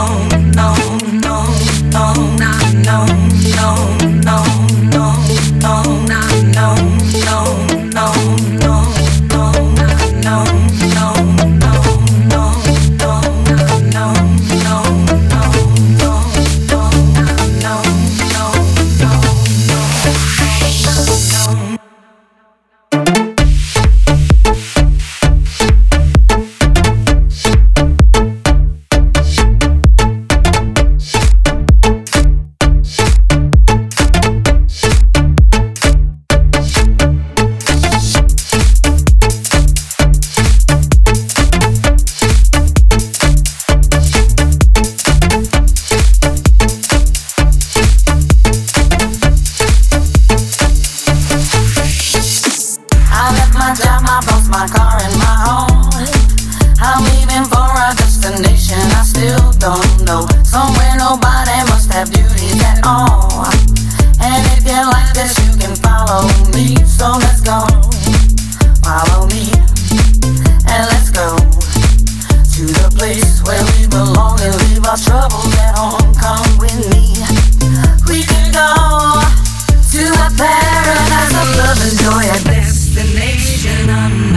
Oh. My job, my boss, my car, and my home. I'm leaving for a destination I still don't know. Somewhere nobody must have duties at all. And if you like this, you can follow me. So let's go.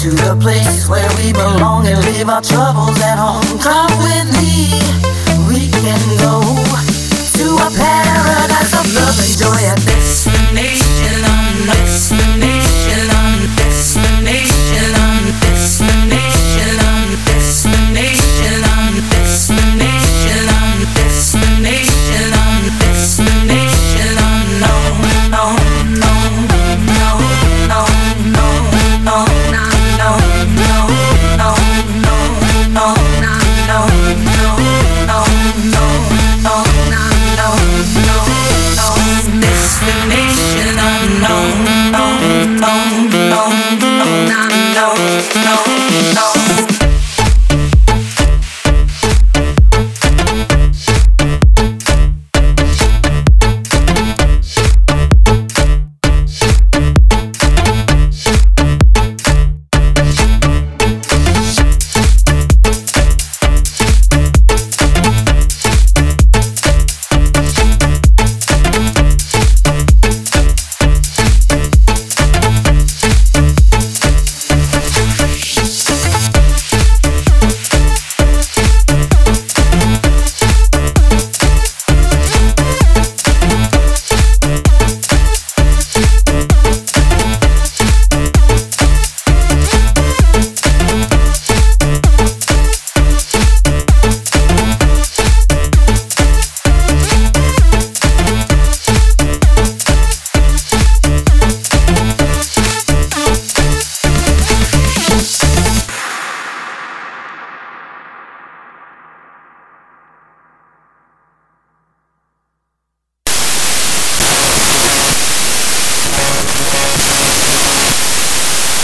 to the place where we belong and leave our troubles at home. Come with me.